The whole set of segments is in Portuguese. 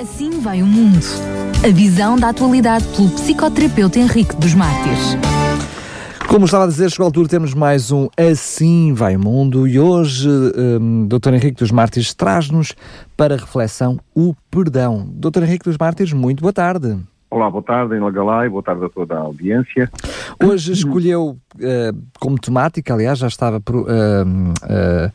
Assim vai o mundo. A visão da atualidade pelo psicoterapeuta Henrique dos Mártires. Como estava a dizer, chegou a altura, temos mais um Assim Vai o Mundo e hoje um, Dr. Henrique dos Mártires traz-nos para reflexão o perdão. Dr. Henrique dos Mártires, muito boa tarde. Olá, boa tarde, Enola Galay, boa tarde a toda a audiência. Hoje escolheu uh, como temática, aliás, já estava uh, uh,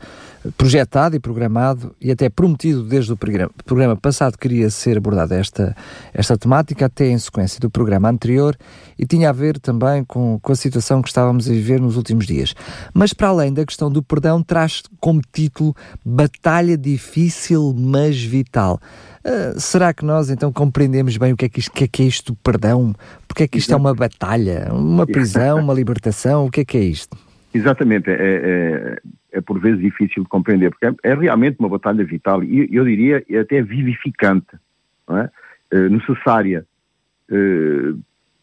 projetado e programado e até prometido desde o programa, programa passado queria ser abordada esta, esta temática, até em sequência do programa anterior, e tinha a ver também com, com a situação que estávamos a viver nos últimos dias. Mas para além da questão do perdão, traz como título Batalha Difícil, mas Vital. Uh, será que nós então compreendemos bem o que é que isto, que é, que é isto do perdão? Porque é que isto é uma batalha, uma prisão, uma libertação? O que é que é isto? Exatamente, é, é, é por vezes difícil de compreender, porque é, é realmente uma batalha vital e eu diria até vivificante, é? uh, necessária. Uh,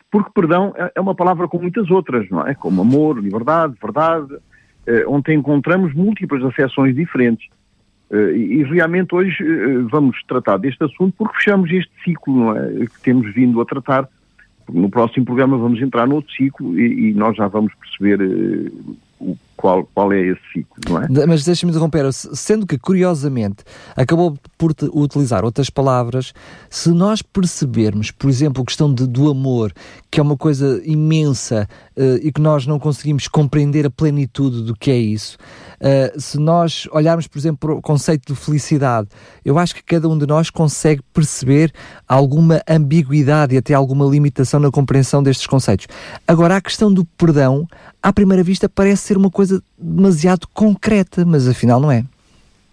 porque perdão é uma palavra com muitas outras, não é? Como amor, liberdade, verdade, onde encontramos múltiplas acessões diferentes. E, realmente hoje vamos tratar deste assunto porque fechamos este ciclo é? que temos vindo a tratar. No próximo programa vamos entrar no outro ciclo e, e nós já vamos perceber uh, qual, qual é esse ciclo, não é? Mas deixa-me interromper, sendo que curiosamente acabou por utilizar outras palavras, se nós percebermos, por exemplo, a questão de, do amor, que é uma coisa imensa uh, e que nós não conseguimos compreender a plenitude do que é isso, uh, se nós olharmos, por exemplo, para o conceito de felicidade, eu acho que cada um de nós consegue perceber alguma ambiguidade e até alguma limitação na compreensão destes conceitos. Agora, a questão do perdão, à primeira vista, parece ser uma coisa demasiado concreta, mas afinal não é.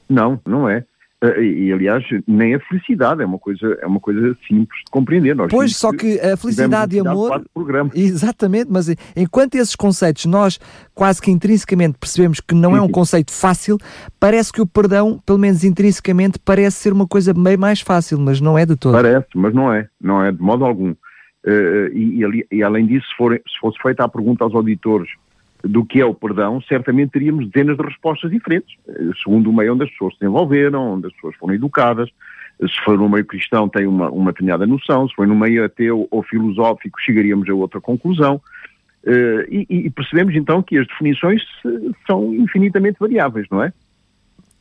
Não, não é. Uh, e, aliás, nem a felicidade é uma coisa, é uma coisa simples de compreender. Nós pois, só que a felicidade e amor. Exatamente, mas enquanto esses conceitos nós quase que intrinsecamente percebemos que não é um conceito fácil, parece que o perdão, pelo menos intrinsecamente, parece ser uma coisa meio mais fácil, mas não é de todo. Parece, mas não é, não é de modo algum. Uh, e, e, e, além disso, se, for, se fosse feita a pergunta aos auditores do que é o perdão, certamente teríamos dezenas de respostas diferentes, eh, segundo o meio onde as pessoas se desenvolveram, onde as pessoas foram educadas. Se for no meio cristão, tem uma, uma determinada noção, se for no meio ateu ou filosófico, chegaríamos a outra conclusão. Uh, e, e, percebemos então que as definições são infinitamente variáveis, não é?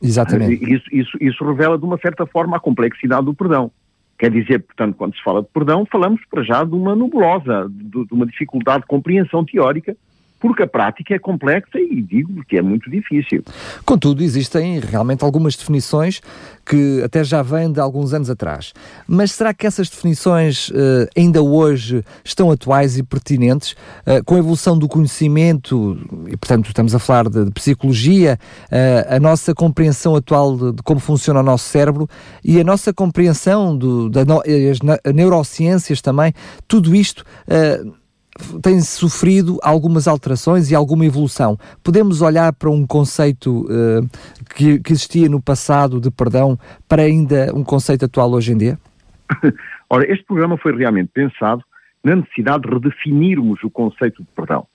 Exatamente. Isso, isso, isso revela de uma certa forma a complexidade do perdão. Quer dizer, portanto, quando se fala de perdão, falamos para já de uma nebulosa, de, de uma dificuldade de compreensão teórica porque a prática é complexa e digo que é muito difícil. Contudo, existem realmente algumas definições que até já vêm de alguns anos atrás. Mas será que essas definições uh, ainda hoje estão atuais e pertinentes? Uh, com a evolução do conhecimento, e portanto estamos a falar de, de psicologia, uh, a nossa compreensão atual de, de, como funciona o nosso cérebro e a nossa compreensão do, da no, as neurociências também, tudo isto tem sofrido algumas alterações e alguma evolução. Podemos olhar para um conceito uh, que, que, existia no passado de perdão para ainda um conceito atual hoje em dia? Ora, este programa foi realmente pensado na necessidade de redefinirmos o conceito de perdão.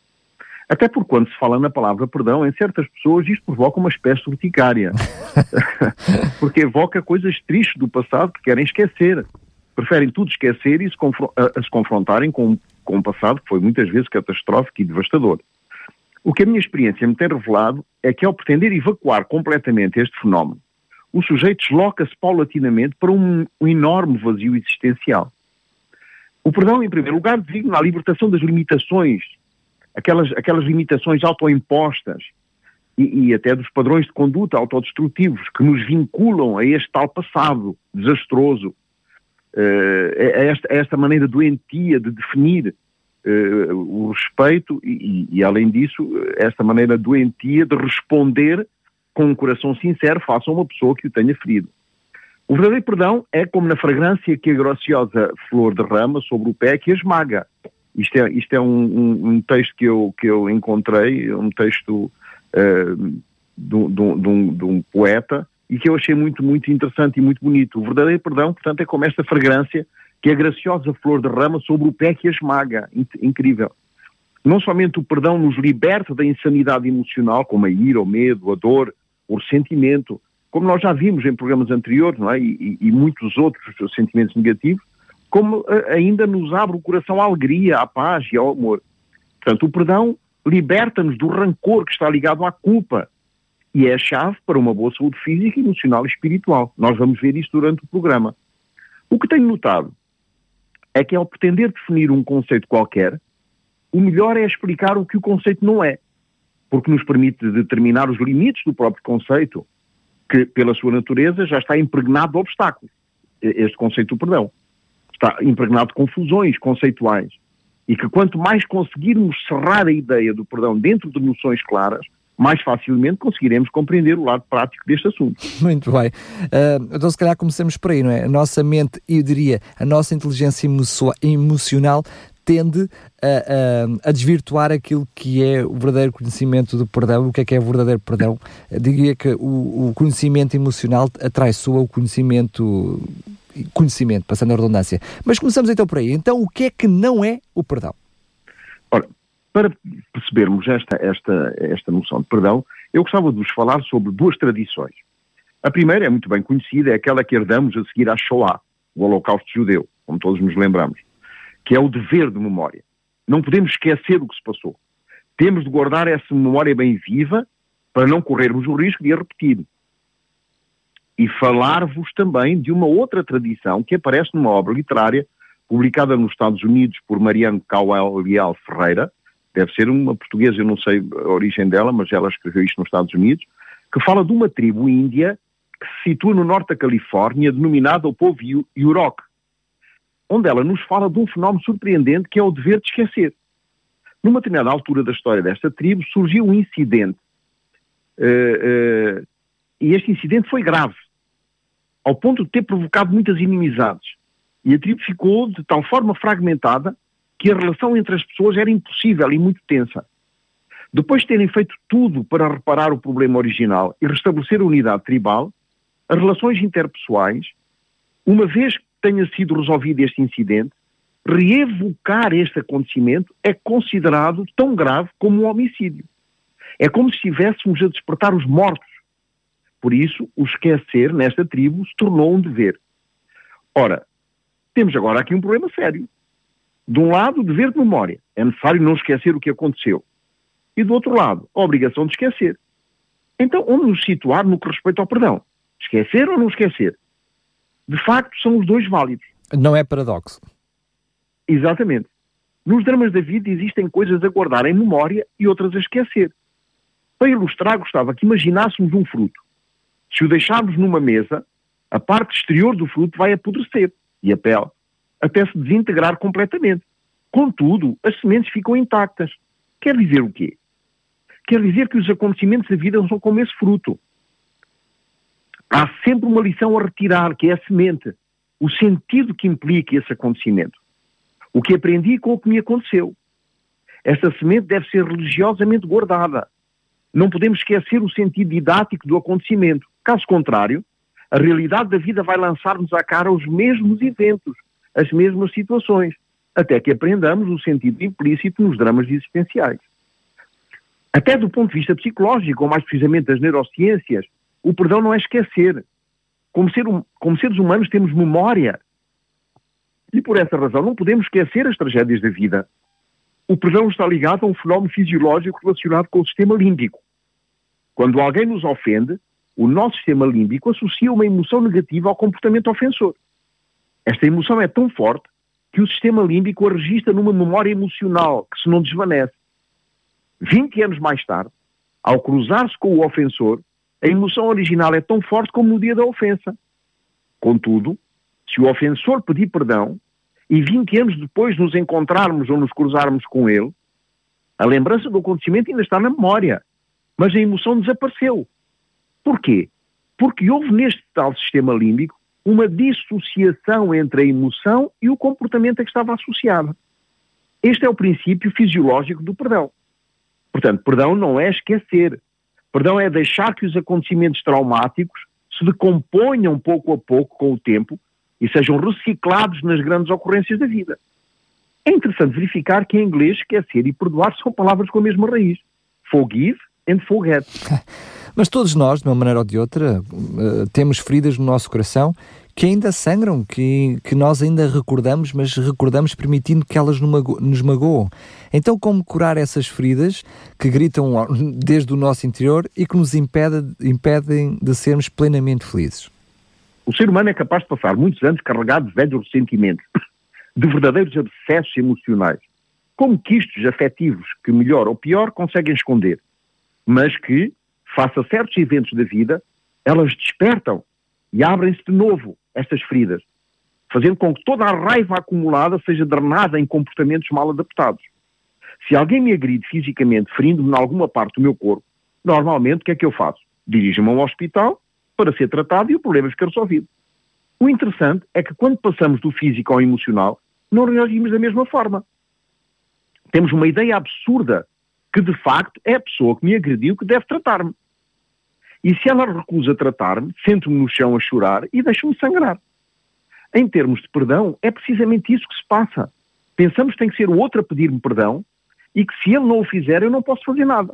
Até porque quando se fala na palavra perdão, em certas pessoas isto provoca uma espécie de urticária. porque evoca coisas tristes do passado que querem esquecer. Preferem tudo esquecer e se, confrontarem com com o passado que foi muitas vezes catastrófico e devastador. O que a minha experiência me tem revelado é que ao pretender evacuar completamente este fenómeno, o sujeito desloca-se paulatinamente para um, um, enorme vazio existencial. O perdão, em primeiro lugar, designa a libertação das limitações, aquelas, aquelas limitações autoimpostas e, e até dos padrões de conduta autodestrutivos que nos vinculam a este tal passado desastroso uh, a, esta, a esta maneira doentia de definir uh, o respeito e, e, além disso, esta maneira doentia de responder com um coração sincero face a uma pessoa que o tenha ferido. O verdadeiro perdão é como na fragrância que a graciosa flor derrama sobre o pé que a esmaga. Isto é, isto é um, um, um texto que eu, que eu encontrei, um texto uh, de, de, um, de um poeta e que eu achei muito, muito interessante e muito bonito. O verdadeiro perdão, portanto, é como esta fragrância que a graciosa flor derrama sobre o pé que a esmaga. Incrível. Não somente o perdão nos liberta da insanidade emocional, como a ira, o medo, a dor, o ressentimento, como nós já vimos em programas anteriores, não é? E, e, e muitos outros sentimentos negativos, como ainda nos abre o coração à alegria, à paz e ao amor. Portanto, o perdão liberta-nos do rancor que está ligado à culpa e é a chave para uma boa saúde física, emocional e espiritual. Nós vamos ver isso durante o programa. O que tenho notado é que ao pretender definir um conceito qualquer, o melhor é explicar o que o conceito não é, porque nos permite determinar os limites do próprio conceito, que pela sua natureza já está impregnado de obstáculos. Este conceito do perdão está impregnado de confusões conceituais e que quanto mais conseguirmos cerrar a ideia do perdão dentro de noções claras, mais facilmente conseguiremos compreender o lado prático deste assunto. Muito bem. Uh, então, se calhar começamos por aí, não é? A nossa mente, eu diria, a nossa inteligência emocional tende a, a, a, desvirtuar aquilo que é o verdadeiro conhecimento do perdão. O que é que é o verdadeiro perdão? Eu diria que o, o conhecimento emocional atraiçoa o conhecimento conhecimento, passando a redundância. Mas começamos então por aí. Então, o que é que não é o perdão? Para percebermos esta, esta, esta noção de perdão, eu gostava de vos falar sobre duas tradições. A primeira é muito bem conhecida, é aquela que herdamos a seguir à Shoah, o Holocausto Judeu, como todos nos lembramos, que é o dever de memória. Não podemos esquecer o que se passou. Temos de guardar essa memória bem viva para não corrermos o risco de a repetir e falar-vos também de uma outra tradição que aparece numa obra literária publicada nos Estados Unidos por Mariano Cauel Leal Ferreira, deve ser uma portuguesa, eu não sei a origem dela, mas ela escreveu isto nos Estados Unidos, que fala de uma tribo índia que se situa no norte da Califórnia, denominada o povo Yurok, onde ela nos fala de um fenómeno surpreendente que é o dever de esquecer. Numa determinada altura da história desta tribo surgiu um incidente uh, uh, e este incidente foi grave, ao ponto de ter provocado muitas inimizades. E a tribo ficou de tal forma fragmentada que a relação entre as pessoas era impossível e muito tensa. Depois de terem feito tudo para reparar o problema original e restabelecer a unidade tribal, as relações interpessoais, uma vez que tenha sido resolvido este incidente, reevocar este acontecimento é considerado tão grave como um homicídio. É como se estivéssemos a despertar os mortos por isso, o esquecer nesta tribo se tornou um dever. Ora, temos agora aqui um problema sério. De um lado, dever de memória. É necessário não esquecer o que aconteceu. E do outro lado, a obrigação de esquecer. Então, onde nos situar no que respeita ao perdão? Esquecer ou não esquecer? De facto, são os dois válidos. Não é paradoxo. Exatamente. Nos dramas da vida existem coisas a guardar em memória e outras a esquecer. Para ilustrar, gostava que imaginássemos um fruto. Se o deixarmos numa mesa, a parte exterior do fruto vai apodrecer e a pele até se desintegrar completamente. Contudo, as sementes ficam intactas. Quer dizer o quê? Quer dizer que os acontecimentos da vida são como esse fruto. Há sempre uma lição a retirar, que é a semente, o sentido que implica esse acontecimento. O que aprendi com o que me aconteceu. Esta semente deve ser religiosamente guardada. Não podemos esquecer o sentido didático do acontecimento. Caso contrário, a realidade da vida vai lançar-nos à cara os mesmos eventos, as mesmas situações, até que aprendamos o sentido implícito nos dramas existenciais. Até do ponto de vista psicológico, ou mais precisamente das neurociências, o perdão não é esquecer. Como, ser, hum, como seres humanos temos memória. E por essa razão não podemos esquecer as tragédias da vida. O perdão está ligado a um fenómeno fisiológico relacionado com o sistema límbico. Quando alguém nos ofende, o nosso sistema límbico associa uma emoção negativa ao comportamento ofensor. Esta emoção é tão forte que o sistema límbico a registra numa memória emocional que se não desvanece. 20 anos mais tarde, ao cruzar-se com o ofensor, a emoção original é tão forte como no dia da ofensa. Contudo, se o ofensor pedir perdão e 20 anos depois nos encontrarmos ou nos cruzarmos com ele, a lembrança do acontecimento ainda está na memória, mas a emoção desapareceu. Porquê? Porque houve neste tal sistema límbico uma dissociação entre a emoção e o comportamento a que estava associado. Este é o princípio fisiológico do perdão. Portanto, perdão não é esquecer. Perdão é deixar que os acontecimentos traumáticos se decomponham pouco a pouco com o tempo e sejam reciclados nas grandes ocorrências da vida. É interessante verificar que em inglês esquecer e perdoar são palavras com a mesma raiz. Forgive and forget. Mas todos nós, de uma maneira ou de outra, uh, temos feridas no nosso coração que ainda sangram, que, que nós ainda recordamos, mas recordamos permitindo que elas nos magoam. Então, como curar essas feridas que gritam desde o nosso interior e que nos impede, impedem de sermos plenamente felizes? O ser humano é capaz de passar muitos anos carregado de velhos ressentimentos, de verdadeiros abscessos emocionais, como quistos afetivos que, melhor ou pior, conseguem esconder, mas que, face a certos eventos da vida, elas despertam e abrem-se de novo estas feridas, fazendo com que toda a raiva acumulada seja drenada em comportamentos mal adaptados. Se alguém me agride fisicamente, ferindo-me em alguma parte do meu corpo, normalmente o que é que eu faço? Dirijo-me a um hospital para ser tratado e o problema fica resolvido. O interessante é que quando passamos do físico ao emocional, não reagimos da mesma forma. Temos uma ideia absurda que, de facto, é a pessoa que me agrediu que deve tratar-me. E se ela recusa tratar-me, sento-me no chão a chorar e deixo-me sangrar. Em termos de perdão, é precisamente isso que se passa. Pensamos que tem que ser o outro a pedir-me perdão e que se ele não o fizer, eu não posso fazer nada.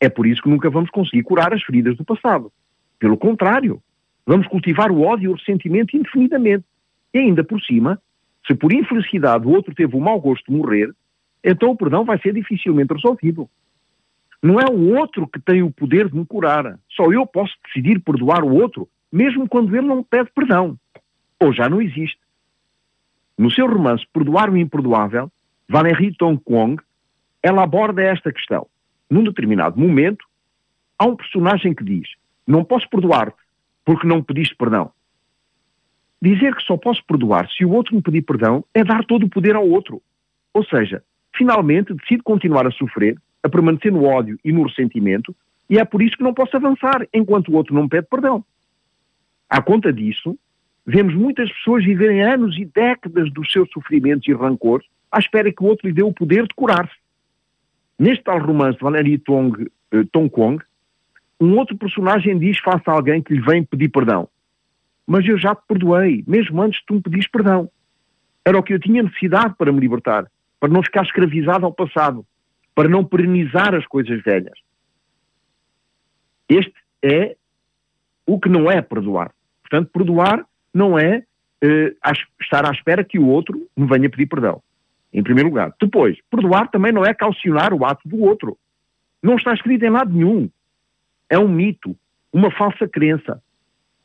É por isso que nunca vamos conseguir curar as feridas do passado. Pelo contrário, vamos cultivar o ódio e o ressentimento indefinidamente. E ainda por cima, se por infelicidade o outro teve o mau gosto de morrer, então o perdão vai ser dificilmente resolvido. Não é o outro que tem o poder de me curar. Só eu posso decidir perdoar o outro, mesmo quando ele não pede perdão. Ou já não existe. No seu romance Perdoar o Imperdoável, Valérie Tong-Kwong, ela aborda esta questão. Num determinado momento, há um personagem que diz: Não posso perdoar-te porque não pediste perdão. Dizer que só posso perdoar se o outro me pedir perdão é dar todo o poder ao outro. Ou seja, finalmente decido continuar a sofrer a permanecer no ódio e no ressentimento, e é por isso que não posso avançar enquanto o outro não pede perdão. À conta disso, vemos muitas pessoas viverem anos e décadas dos seus sofrimentos e rancores à espera que o outro lhe dê o poder de curar-se. Neste tal romance de Valerie Tong, eh, Tong Kong, um outro personagem diz face a alguém que lhe vem pedir perdão. Mas eu já te perdoei, mesmo antes de tu me pedires perdão. Era o que eu tinha necessidade para me libertar, para não ficar escravizado ao passado para não perenizar as coisas velhas. Este é o que não é perdoar. Portanto, perdoar não é eh, estar à espera que o outro me venha pedir perdão, em primeiro lugar. Depois, perdoar também não é calcionar o ato do outro. Não está escrito em lado nenhum. É um mito, uma falsa crença.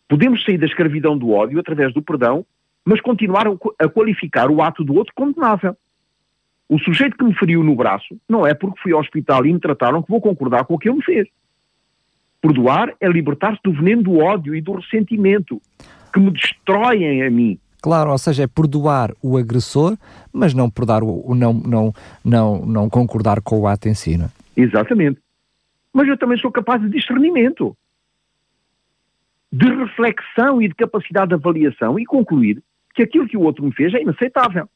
Podemos sair da escravidão do ódio através do perdão, mas continuar a qualificar o ato do outro condenável. O sujeito que me feriu no braço não é porque fui ao hospital e me trataram que vou concordar com o que ele me fez. Perdoar é libertar-se do veneno do ódio e do ressentimento que me destroem a mim. Claro, ou seja, é perdoar o agressor, mas não perdoar o, não, não, não, não concordar com o ato em si. Não? É? Exatamente. Mas eu também sou capaz de discernimento, de reflexão e de capacidade de avaliação e concluir que aquilo que o outro me fez é inaceitável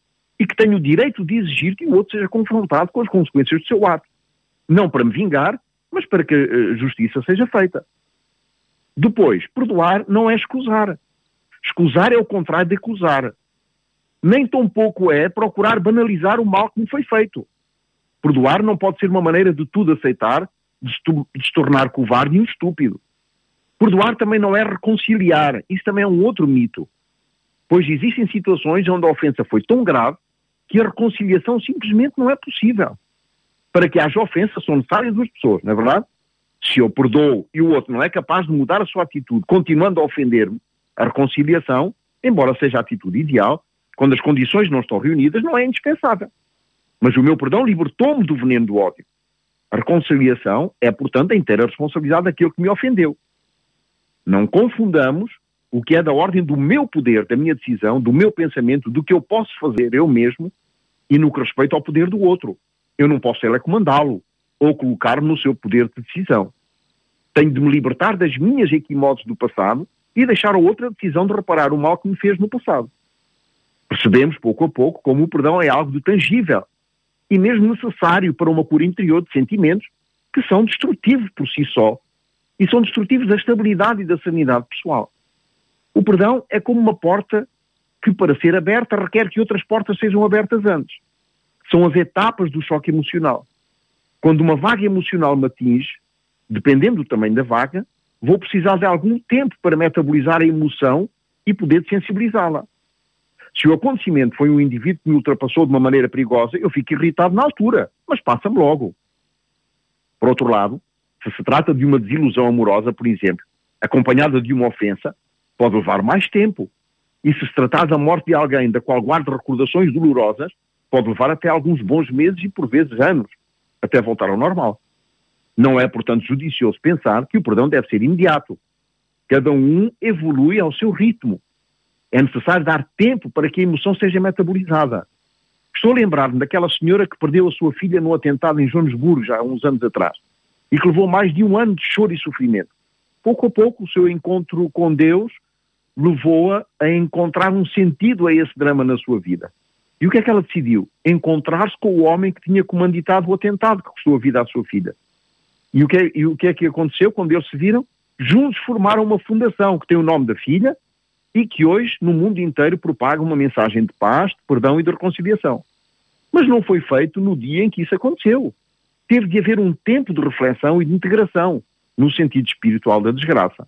e que tenho o direito de exigir que o outro seja confrontado com as consequências do seu ato. Não para me vingar, mas para que a eh, justiça seja feita. Depois, perdoar não é escusar. Escusar é o contrário de acusar. Nem tão pouco é procurar banalizar o mal que me foi feito. Perdoar não pode ser uma maneira de tudo aceitar, de se tornar covarde e um estúpido. Perdoar também não é reconciliar. Isso também é um outro mito. Pois existem situações onde a ofensa foi tão grave que a reconciliação simplesmente não é possível. Para que haja ofensa são necessárias duas pessoas, não é verdade? Se eu perdoo e o outro não é capaz de mudar a sua atitude, continuando a ofender-me, a reconciliação, embora seja a atitude ideal, quando as condições não estão reunidas, não é indispensável. Mas o meu perdão libertou-me do veneno do ódio. A reconciliação é, portanto, a inteira responsabilidade daquele que me ofendeu. Não confundamos o que é da ordem do meu poder, da minha decisão, do meu pensamento, do que eu posso fazer eu mesmo e no que respeita ao poder do outro. Eu não posso telecomandá-lo ou colocar-me no seu poder de decisão. Tenho de me libertar das minhas equimodes do passado e deixar a outra decisão de reparar o mal que me fez no passado. Percebemos, pouco a pouco, como o perdão é algo de tangível e mesmo necessário para uma cura interior de sentimentos que são destrutivos por si só e são destrutivos da estabilidade e da sanidade pessoal. O perdão é como uma porta que, para ser aberta, requer que outras portas sejam abertas antes. São as etapas do choque emocional. Quando uma vaga emocional me atinge, dependendo do tamanho da vaga, vou precisar de algum tempo para metabolizar a emoção e poder sensibilizá-la. Se o acontecimento foi um indivíduo que me ultrapassou de uma maneira perigosa, eu fico irritado na altura, mas passa-me logo. Por outro lado, se se trata de uma desilusão amorosa, por exemplo, acompanhada de uma ofensa, pode levar mais tempo. E se se tratar da morte de alguém da qual guarda recordações dolorosas, pode levar até alguns bons meses e por vezes anos, até voltar ao normal. Não é, portanto, judicioso pensar que o perdão deve ser imediato. Cada um evolui ao seu ritmo. É necessário dar tempo para que a emoção seja metabolizada. Estou a lembrar-me daquela senhora que perdeu a sua filha no atentado em Joanesburgo, já há uns anos atrás, e que levou mais de um ano de choro e sofrimento. Pouco a pouco, o seu encontro com Deus levou-a a encontrar um sentido a esse drama na sua vida. E o que é que ela decidiu? Encontrar-se com o homem que tinha comanditado o atentado que custou a vida à sua filha. E o que é, o que, é que aconteceu quando eles se viram? Juntos formaram uma fundação que tem o nome da filha e que hoje, no mundo inteiro, propaga uma mensagem de paz, de perdão e de reconciliação. Mas não foi feito no dia em que isso aconteceu. Teve de haver um tempo de reflexão e de integração, no sentido espiritual da desgraça.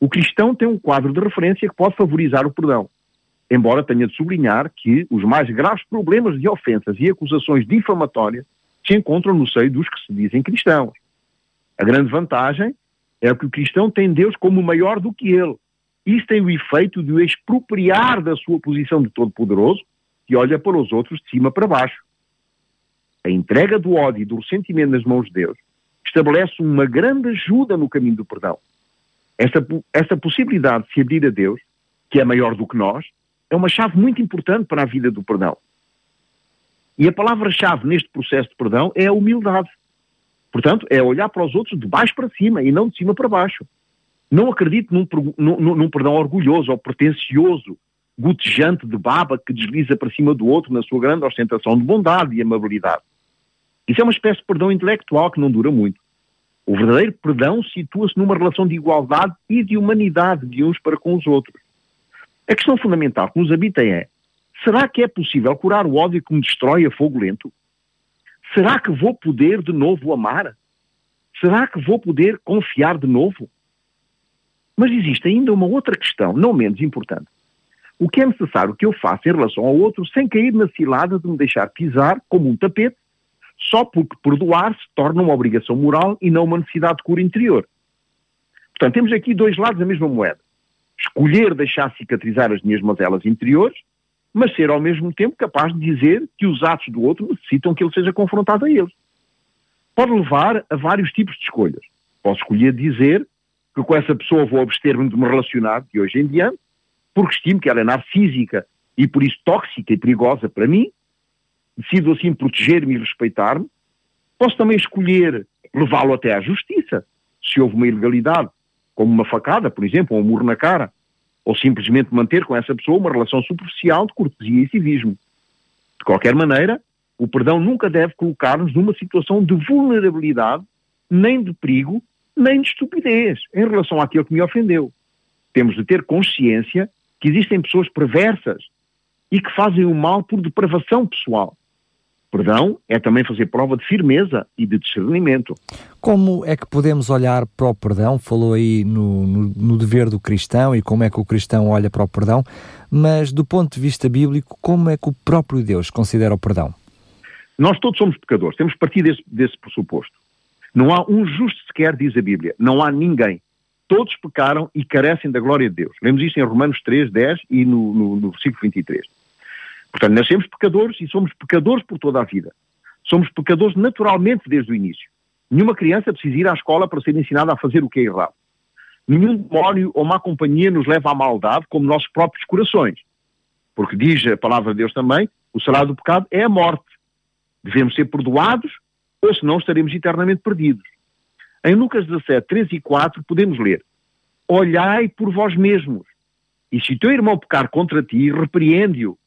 O cristão tem um quadro de referência que pode favorizar o perdão, embora tenha de sublinhar que os mais graves problemas de ofensas e acusações difamatórias se encontram no seio dos que se dizem cristãos. A grande vantagem é que o cristão tem Deus como maior do que ele. Isso tem o efeito de o expropriar da sua posição de todo-poderoso que olha para os outros de cima para baixo. A entrega do ódio e do ressentimento nas mãos de Deus estabelece uma grande ajuda no caminho do perdão. Essa, essa possibilidade de se abrir a Deus, que é maior do que nós, é uma chave muito importante para a vida do perdão. E a palavra-chave neste processo de perdão é a humildade. Portanto, é olhar para os outros de baixo para cima e não de cima para baixo. Não acredito num, num, num perdão orgulhoso ou pretencioso, gotejante de baba que desliza para cima do outro na sua grande ostentação de bondade e amabilidade. Isso é uma espécie de perdão intelectual que não dura muito. O verdadeiro perdão situa-se numa relação de igualdade e de humanidade de uns para com os outros. A questão fundamental que nos habita é: será que é possível curar o ódio que me destrói a fogo lento? Será que vou poder de novo amar? Será que vou poder confiar de novo? Mas existe ainda uma outra questão, não menos importante. O que é necessário que eu faça em relação ao outro sem cair na cilada de me deixar pisar como um tapete só porque perdoar se torna uma obrigação moral e não uma necessidade de cura interior. Portanto, temos aqui dois lados da mesma moeda. Escolher deixar cicatrizar as minhas mazelas interiores, mas ser ao mesmo tempo capaz de dizer que os atos do outro necessitam que ele seja confrontado a eles. Pode levar a vários tipos de escolhas. Posso escolher dizer que com essa pessoa vou abster-me de me relacionar de hoje em diante, porque estimo que ela é narcísica e por isso tóxica e perigosa para mim, decido assim proteger-me e respeitar-me, posso também escolher levá-lo até à justiça, se houve uma ilegalidade, como uma facada, por exemplo, ou um murro na cara, ou simplesmente manter com essa pessoa uma relação superficial de cortesia e civismo. De qualquer maneira, o perdão nunca deve colocar-nos numa situação de vulnerabilidade, nem de perigo, nem de estupidez em relação àquele que me ofendeu. Temos de ter consciência que existem pessoas perversas e que fazem o mal por depravação pessoal. Perdão é também fazer prova de firmeza e de discernimento. Como é que podemos olhar para o perdão? Falou aí no, no, no, dever do cristão e como é que o cristão olha para o perdão, mas do ponto de vista bíblico, como é que o próprio Deus considera o perdão? Nós todos somos pecadores, temos partido desse, desse pressuposto. Não há um justo sequer, diz a Bíblia, não há ninguém. Todos pecaram e carecem da glória de Deus. Lemos isso em Romanos 3, 10 e no, no, no versículo 23. Portanto, nascemos pecadores e somos pecadores por toda a vida. Somos pecadores naturalmente desde o início. Nenhuma criança precisa ir à escola para ser ensinada a fazer o que é errado. Nenhum demónio ou má companhia nos leva à maldade como nossos próprios corações. Porque diz a palavra de Deus também, o salário do pecado é a morte. Devemos ser perdoados ou senão estaremos eternamente perdidos. Em Lucas 17, 3 e 4 podemos ler, Olhai por vós mesmos, e se teu irmão pecar contra ti, repreende-o,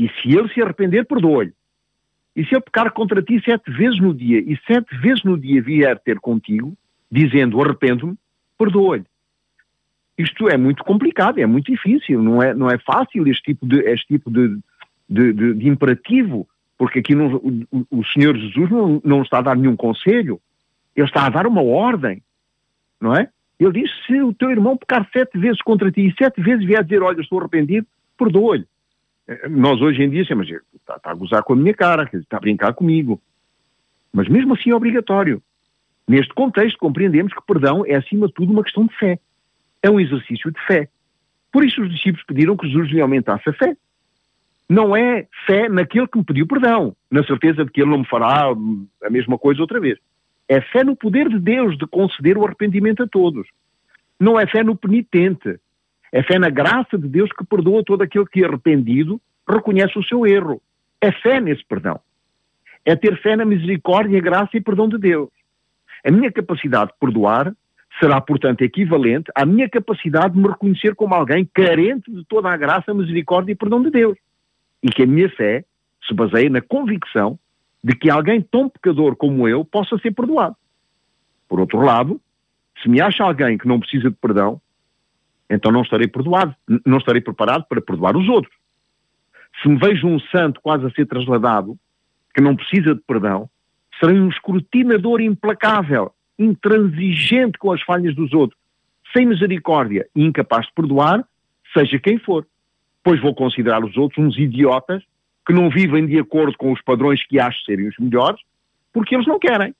e se ele se arrepender, perdoa-lhe. E se ele pecar contra ti sete vezes no dia, e sete vezes no dia vier ter contigo, dizendo arrependo-me, perdoa-lhe. Isto é muito complicado, é muito difícil, não é, não é fácil este tipo de, este tipo de, de, de, de imperativo, porque aqui não, o, o, Senhor Jesus não, não está a dar nenhum conselho. Ele está a dar uma ordem, não é? Ele diz: se o teu irmão pecar sete vezes contra ti e sete vezes vier dizer, olha, estou arrependido, perdoa-lhe. Nós hoje em dia, mas está, está, a gozar com a minha cara, está a brincar comigo. Mas mesmo assim é obrigatório. Neste contexto, compreendemos que perdão é, acima de tudo, uma questão de fé. É um exercício de fé. Por isso os discípulos pediram que Jesus lhe aumentasse a fé. Não é fé naquele que me pediu perdão, na certeza de que ele não me fará a mesma coisa outra vez. É fé no poder de Deus de conceder o arrependimento a todos. Não é fé no penitente. É fé na graça de Deus que perdoa todo aquele que, arrependido, reconhece o seu erro. É fé nesse perdão. É ter fé na misericórdia, graça e perdão de Deus. A minha capacidade de perdoar será, portanto, equivalente à minha capacidade de me reconhecer como alguém carente de toda a graça, misericórdia e perdão de Deus. E que a minha fé se baseia na convicção de que alguém tão pecador como eu possa ser perdoado. Por outro lado, se me acha alguém que não precisa de perdão, então não estarei perdoado, não estarei preparado para perdoar os outros. Se me vejo um santo quase a ser trasladado, que não precisa de perdão, serei um escrutinador implacável intransigente com as falhas dos outros, sem misericórdia e incapaz de perdoar, seja quem for. Pois vou considerar os outros uns idiotas que não vivem de acordo com os padrões que acho serem os melhores, porque eles não querem.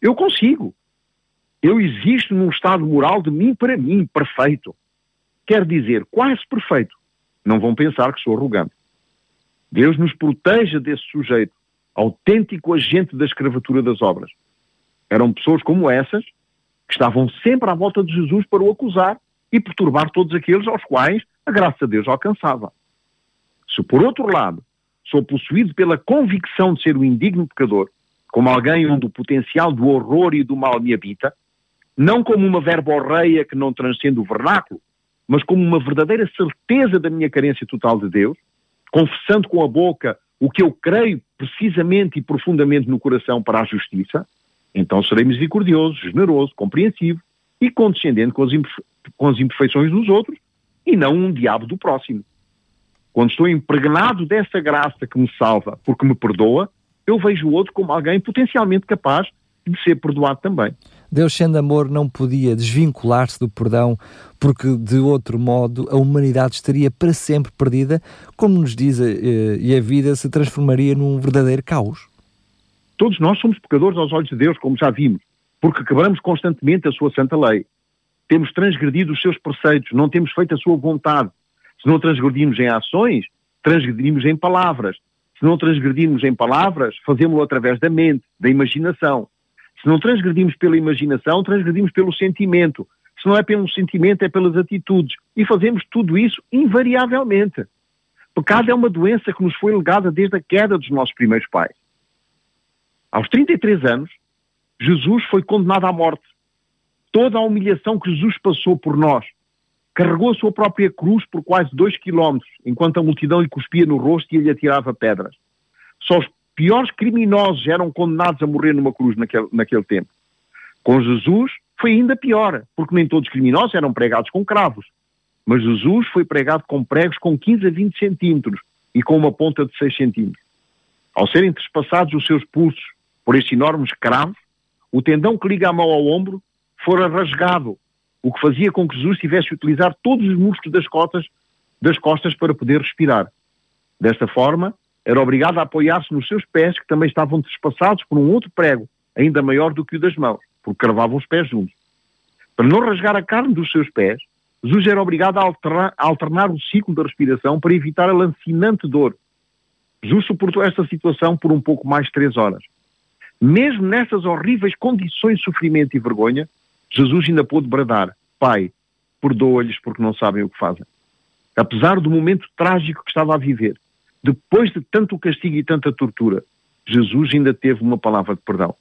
Eu consigo. Eu existo num estado moral de mim para mim, perfeito. Quer dizer, quase perfeito. Não vão pensar que sou arrogante. Deus nos proteja desse sujeito, autêntico agente da escravatura das obras. Eram pessoas como essas que estavam sempre à volta de Jesus para o acusar e perturbar todos aqueles aos quais a graça de Deus alcançava. Se por outro lado sou possuído pela convicção de ser um indigno pecador, como alguém onde o potencial do horror e do mal me habita, não como uma verborreia que não transcende o vernáculo, mas como uma verdadeira certeza da minha carência total de Deus, confessando com a boca o que eu creio precisamente e profundamente no coração para a justiça, então serei misericordioso, generoso, compreensivo e condescendente com as, com as imperfeições dos outros e não um diabo do próximo. Quando estou impregnado dessa graça que me salva porque me perdoa, eu vejo o outro como alguém potencialmente capaz de ser perdoado também. Deus, sendo amor, não podia desvincular-se do perdão, porque de outro modo a humanidade estaria para sempre perdida, como nos diz, eh, e a vida se transformaria num verdadeiro caos. Todos nós somos pecadores aos olhos de Deus, como já vimos, porque quebramos constantemente a sua santa lei. Temos transgredido os seus preceitos, não temos feito a sua vontade. Se não transgredimos em ações, transgredimos em palavras. Se não transgredimos em palavras, fazemos-lo através da mente, da imaginação. Se não transgredimos pela imaginação, transgredimos pelo sentimento. Se não é pelo sentimento, é pelas atitudes. E fazemos tudo isso invariavelmente. Pecado é uma doença que nos foi legada desde a queda dos nossos primeiros pais. Aos 33 anos, Jesus foi condenado à morte. Toda a humilhação que Jesus passou por nós, carregou a sua própria cruz por quase dois quilómetros, enquanto a multidão lhe cuspia no rosto e lhe atirava pedras. Só os piores criminosos eram condenados a morrer numa cruz naquele, naquele tempo. Com Jesus foi ainda pior, porque nem todos os criminosos eram pregados com cravos. Mas Jesus foi pregado com pregos com 15 a 20 centímetros e com uma ponta de 6 centímetros. Ao serem trespassados os seus pulsos por este enorme escravo, o tendão que liga a mão ao ombro fora rasgado, o que fazia com que Jesus tivesse de utilizar todos os músculos das costas, das costas para poder respirar. Desta forma, era obrigado a apoiar-se nos seus pés, que também estavam trespassados por um outro prego, ainda maior do que o das mãos, porque cravavam os pés juntos. Para não rasgar a carne dos seus pés, Jesus era obrigado a alternar, a alternar o ciclo da respiração para evitar a lancinante dor. Jesus suportou esta situação por um pouco mais de três horas. Mesmo nessas horríveis condições de sofrimento e vergonha, Jesus ainda pôde bradar: Pai, perdoa-lhes porque não sabem o que fazem. Apesar do momento trágico que estava a viver, depois de tanto castigo e tanta tortura, Jesus ainda teve uma palavra de perdão.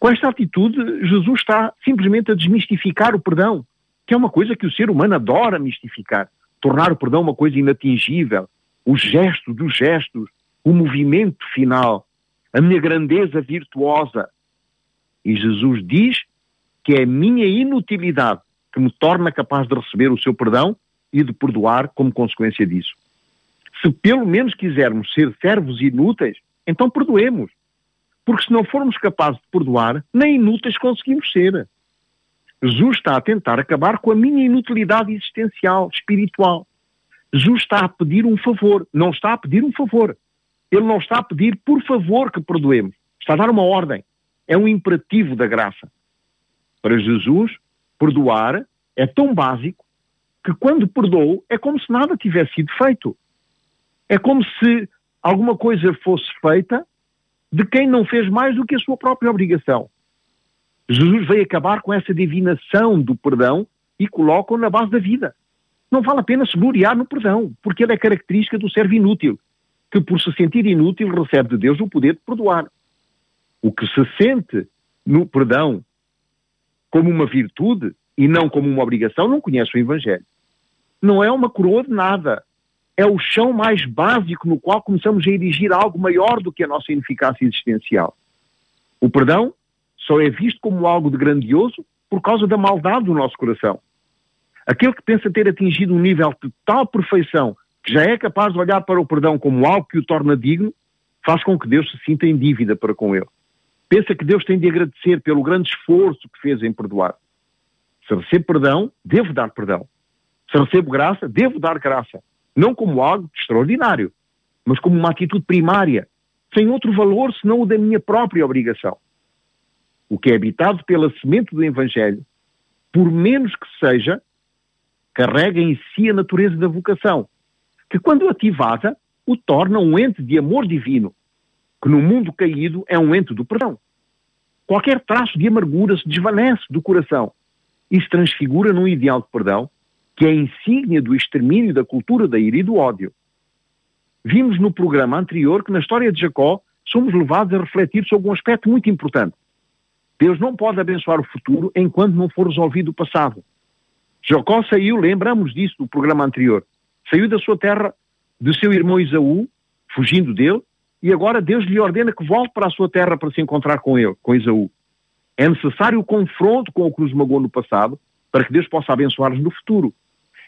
Com esta atitude, Jesus está simplesmente a desmistificar o perdão, que é uma coisa que o ser humano adora mistificar, tornar o perdão uma coisa inatingível, o gesto dos gestos, o movimento final, a minha grandeza virtuosa. E Jesus diz que é a minha inutilidade que me torna capaz de receber o seu perdão e de perdoar como consequência disso. Se pelo menos quisermos ser servos inúteis, então perdoemos. Porque se não formos capazes de perdoar, nem inúteis conseguimos ser. Jesus está a tentar acabar com a minha inutilidade existencial, espiritual. Jesus está a pedir um favor, não está a pedir um favor. Ele não está a pedir, por favor, que perdoemos. Está a dar uma ordem. É um imperativo da graça. Para Jesus, perdoar é tão básico que quando perdoou é como se nada tivesse sido feito. É como se alguma coisa fosse feita de quem não fez mais do que a sua própria obrigação. Jesus veio acabar com essa divinação do perdão e coloca-o na base da vida. Não vale a pena se gloriar no perdão, porque ele é característica do servo inútil, que por se sentir inútil recebe de Deus o poder de perdoar. O que se sente no perdão como uma virtude e não como uma obrigação não conhece o Evangelho. Não é uma coroa de nada. É o chão mais básico no qual começamos a erigir algo maior do que a nossa ineficácia existencial. O perdão só é visto como algo de grandioso por causa da maldade do nosso coração. Aquele que pensa ter atingido um nível de tal perfeição que já é capaz de olhar para o perdão como algo que o torna digno, faz com que Deus se sinta em dívida para com ele. Pensa que Deus tem de agradecer pelo grande esforço que fez em perdoar. Se recebo perdão, devo dar perdão. Se recebo graça, devo dar graça. Não como algo extraordinário, mas como uma atitude primária, sem outro valor senão o da minha própria obrigação. O que é habitado pela semente do Evangelho, por menos que seja, carrega em si a natureza da vocação, que, quando ativada, o torna um ente de amor divino, que no mundo caído é um ente do perdão. Qualquer traço de amargura se desvanece do coração e se transfigura num ideal de perdão que é insígnia do extermínio da cultura da ira e do ódio. Vimos no programa anterior que na história de Jacó somos levados a refletir sobre um aspecto muito importante. Deus não pode abençoar o futuro enquanto não for resolvido o passado. Jacó saiu, lembramos disso do programa anterior, saiu da sua terra, do seu irmão Isaú, fugindo dele, e agora Deus lhe ordena que volte para a sua terra para se encontrar com ele, com Isaú. É necessário o confronto com o que nos magoou no passado para que Deus possa abençoar-nos no futuro.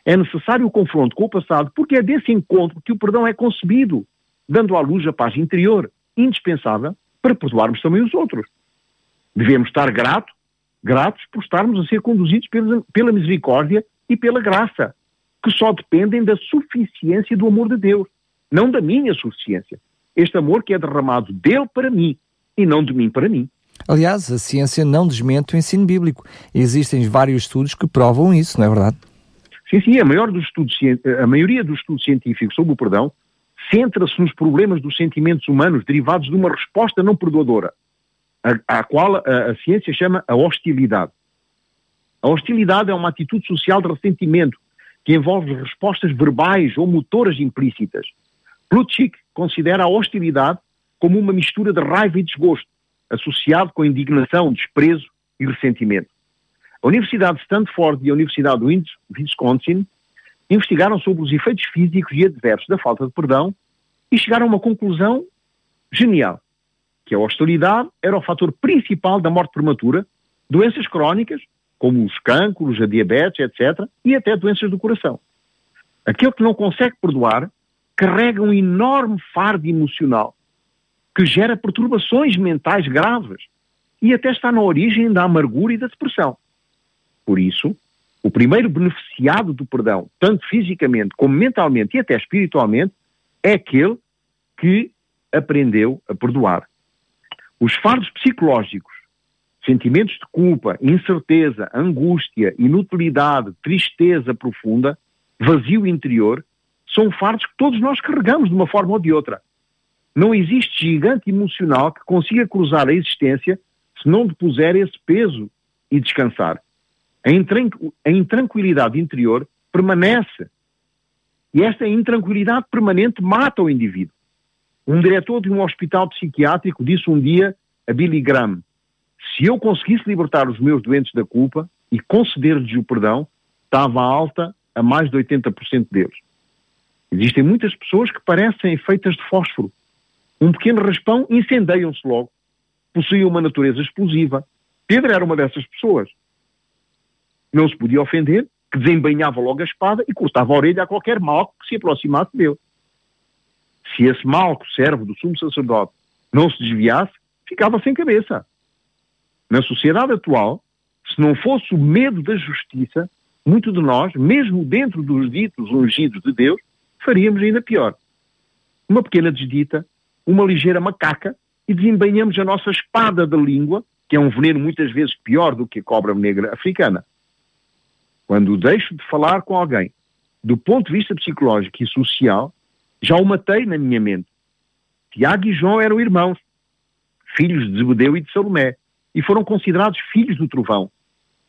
É necessário o confronto com o passado porque é desse encontro que o perdão é concebido, dando à luz a paz interior, indispensável para perdoarmos também os outros. Devemos estar grato, gratos por estarmos a ser conduzidos pela, pela misericórdia e pela graça, que só dependem da suficiência do amor de Deus, não da minha suficiência. Este amor que é derramado dele para mim e não de mim para mim. Aliás, a ciência não desmente o ensino bíblico. Existem vários estudos que provam isso, não é verdade? Sim, sim. A, maior dos estudos, a maioria dos estudos científicos sobre o perdão centra-se nos problemas dos sentimentos humanos derivados de uma resposta não perdoadora à qual a, a ciência chama a hostilidade. A hostilidade é uma atitude social de ressentimento que envolve respostas verbais ou motoras implícitas. Plutchik considera a hostilidade como uma mistura de raiva e desgosto, associado com indignação, desprezo e ressentimento. A Universidade de Stanford e a Universidade do Wisconsin investigaram sobre os efeitos físicos e adversos da falta de perdão e chegaram a uma conclusão genial que a hostilidade era o fator principal da morte prematura, doenças crónicas, como os cânceres, a diabetes, etc., e até doenças do coração. Aquele que não consegue perdoar carrega um enorme fardo emocional que gera perturbações mentais graves e até está na origem da amargura e da depressão. Por isso, o primeiro beneficiado do perdão, tanto fisicamente como mentalmente e até espiritualmente, é aquele que aprendeu a perdoar. Os fardos psicológicos, sentimentos de culpa, incerteza, angústia, inutilidade, tristeza profunda, vazio interior, são fardos que todos nós carregamos de uma forma ou de outra. Não existe gigante emocional que consiga cruzar a existência se não depuser esse peso e descansar. A intranquilidade interior permanece. E esta intranquilidade permanente mata o indivíduo. Um diretor de um hospital psiquiátrico disse um dia a Billy Graham: se eu conseguisse libertar os meus doentes da culpa e conceder-lhes o perdão, estava alta a mais de 80% deles. Existem muitas pessoas que parecem feitas de fósforo. Um pequeno raspão incendeiam-se logo. Possuem uma natureza explosiva. Pedro era uma dessas pessoas. Não se podia ofender, que desembainhava logo a espada e cortava a orelha a qualquer mal que se aproximasse dele. Se esse malco servo do sumo sacerdote não se desviasse, ficava sem cabeça. Na sociedade atual, se não fosse o medo da justiça, muito de nós, mesmo dentro dos ditos ungidos de Deus, faríamos ainda pior. Uma pequena desdita, uma ligeira macaca, e desembainhamos a nossa espada da língua, que é um veneno muitas vezes pior do que a cobra negra africana. Quando deixo de falar com alguém do ponto de vista psicológico e social, já o matei na minha mente. Tiago e João eram irmãos, filhos de Zebedeu e de Salomé, e foram considerados filhos do trovão.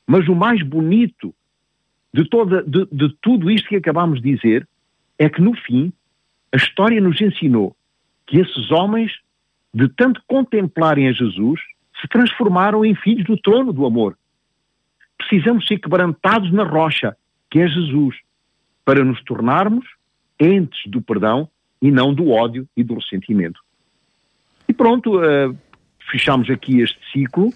Mas o mais bonito de, toda, de, de tudo isto que acabamos de dizer é que, no fim, a história nos ensinou que esses homens, de tanto contemplarem a Jesus, se transformaram em filhos do trono do amor. Precisamos ser quebrantados na rocha, que é Jesus, para nos tornarmos entes do perdão e não do ódio e do ressentimento. E pronto, uh, fechamos aqui este ciclo.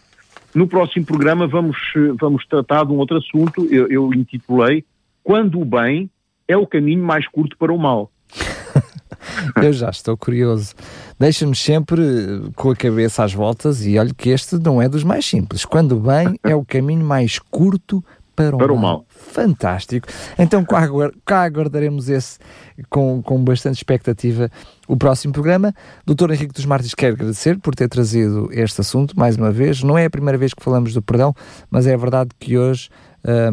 No próximo programa vamos, vamos tratar de um outro assunto, eu, eu intitulei Quando o bem é o caminho mais curto para o mal. eu já estou curioso. Deixa-nos sempre com a cabeça às voltas e olha que este não é dos mais simples. Quando o bem é o caminho mais curto para o, para mal. o mal. Fantástico. Então cá, cá aguardaremos esse com, com bastante expectativa o próximo programa. Doutor Henrique dos Martins, quero agradecer por ter trazido este assunto mais uma vez. Não é a primeira vez que falamos do perdão, mas é verdade que hoje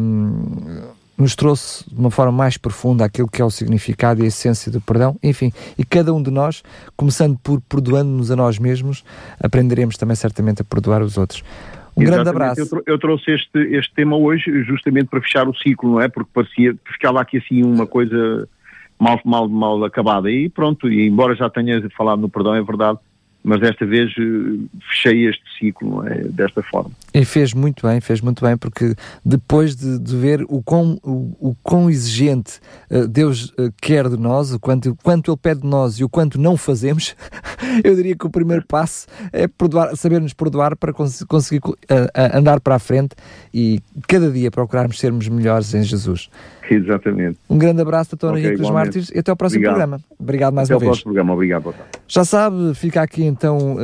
hum, nos trouxe de uma forma mais profunda aquilo que é o significado e a essência do perdão. Enfim, e cada um de nós, começando por perdoando-nos a nós mesmos, aprenderemos também certamente a perdoar os outros. Um Exatamente. grande abraço. Eu, eu, trouxe este, este tema hoje justamente para fechar o ciclo, não é? Porque parecia, ficava aqui assim uma coisa mal, mal, mal acabada. E pronto, e embora já tenha falado no perdão, é verdade, mas desta vez eh, fechei este ciclo é? desta forma. E fez muito bem, fez muito bem, porque depois de, de ver o quão, o, o quão exigente uh, Deus uh, quer de nós, o quanto, o quanto Ele pede de nós e o quanto não fazemos, eu diria que o primeiro passo é perdoar, saber-nos perdoar para cons conseguir uh, andar para a frente e cada dia procurarmos sermos melhores em Jesus. Exatamente. Um grande abraço, Doutor okay, Henrique dos Mártires, e até ao próximo Obrigado. programa. Obrigado mais até uma vez. Até ao próximo programa. Obrigado. Já sabe, fica aqui então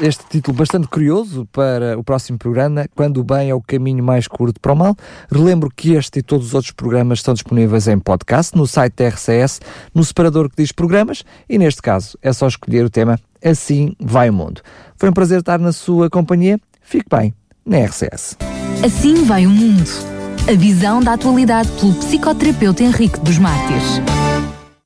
este título bastante curioso para o próximo programa, Quando o Bem é o Caminho Mais Curto para o Mal. Relembro que este e todos os outros programas estão disponíveis em podcast, no site da RCS, no separador que diz programas, e neste caso é só escolher o tema Assim Vai o Mundo. Foi um prazer estar na sua companhia. Fique bem na RCS. Assim vai o mundo. A visão da atualidade pelo psicoterapeuta Henrique dos Mártires.